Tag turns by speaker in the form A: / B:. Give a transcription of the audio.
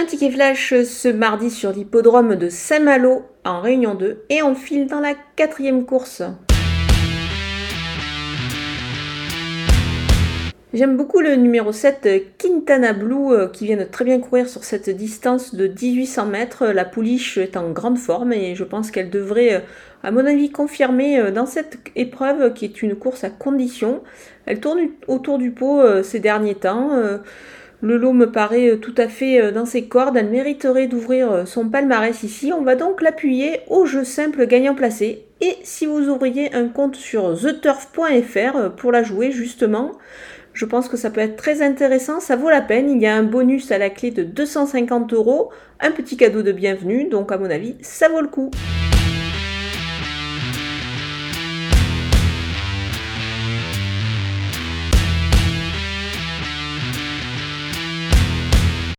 A: Un ticket flash ce mardi sur l'hippodrome de Saint-Malo en Réunion 2 et on file dans la quatrième course. J'aime beaucoup le numéro 7 Quintana Blue euh, qui vient de très bien courir sur cette distance de 1800 mètres. La pouliche est en grande forme et je pense qu'elle devrait, euh, à mon avis, confirmer euh, dans cette épreuve qui est une course à condition. Elle tourne autour du pot ces derniers temps. Le lot me paraît tout à fait dans ses cordes. Elle mériterait d'ouvrir son palmarès ici. On va donc l'appuyer au jeu simple gagnant placé. Et si vous ouvriez un compte sur theturf.fr pour la jouer justement, je pense que ça peut être très intéressant, ça vaut la peine. Il y a un bonus à la clé de 250 euros, un petit cadeau de bienvenue, donc à mon avis, ça vaut le coup.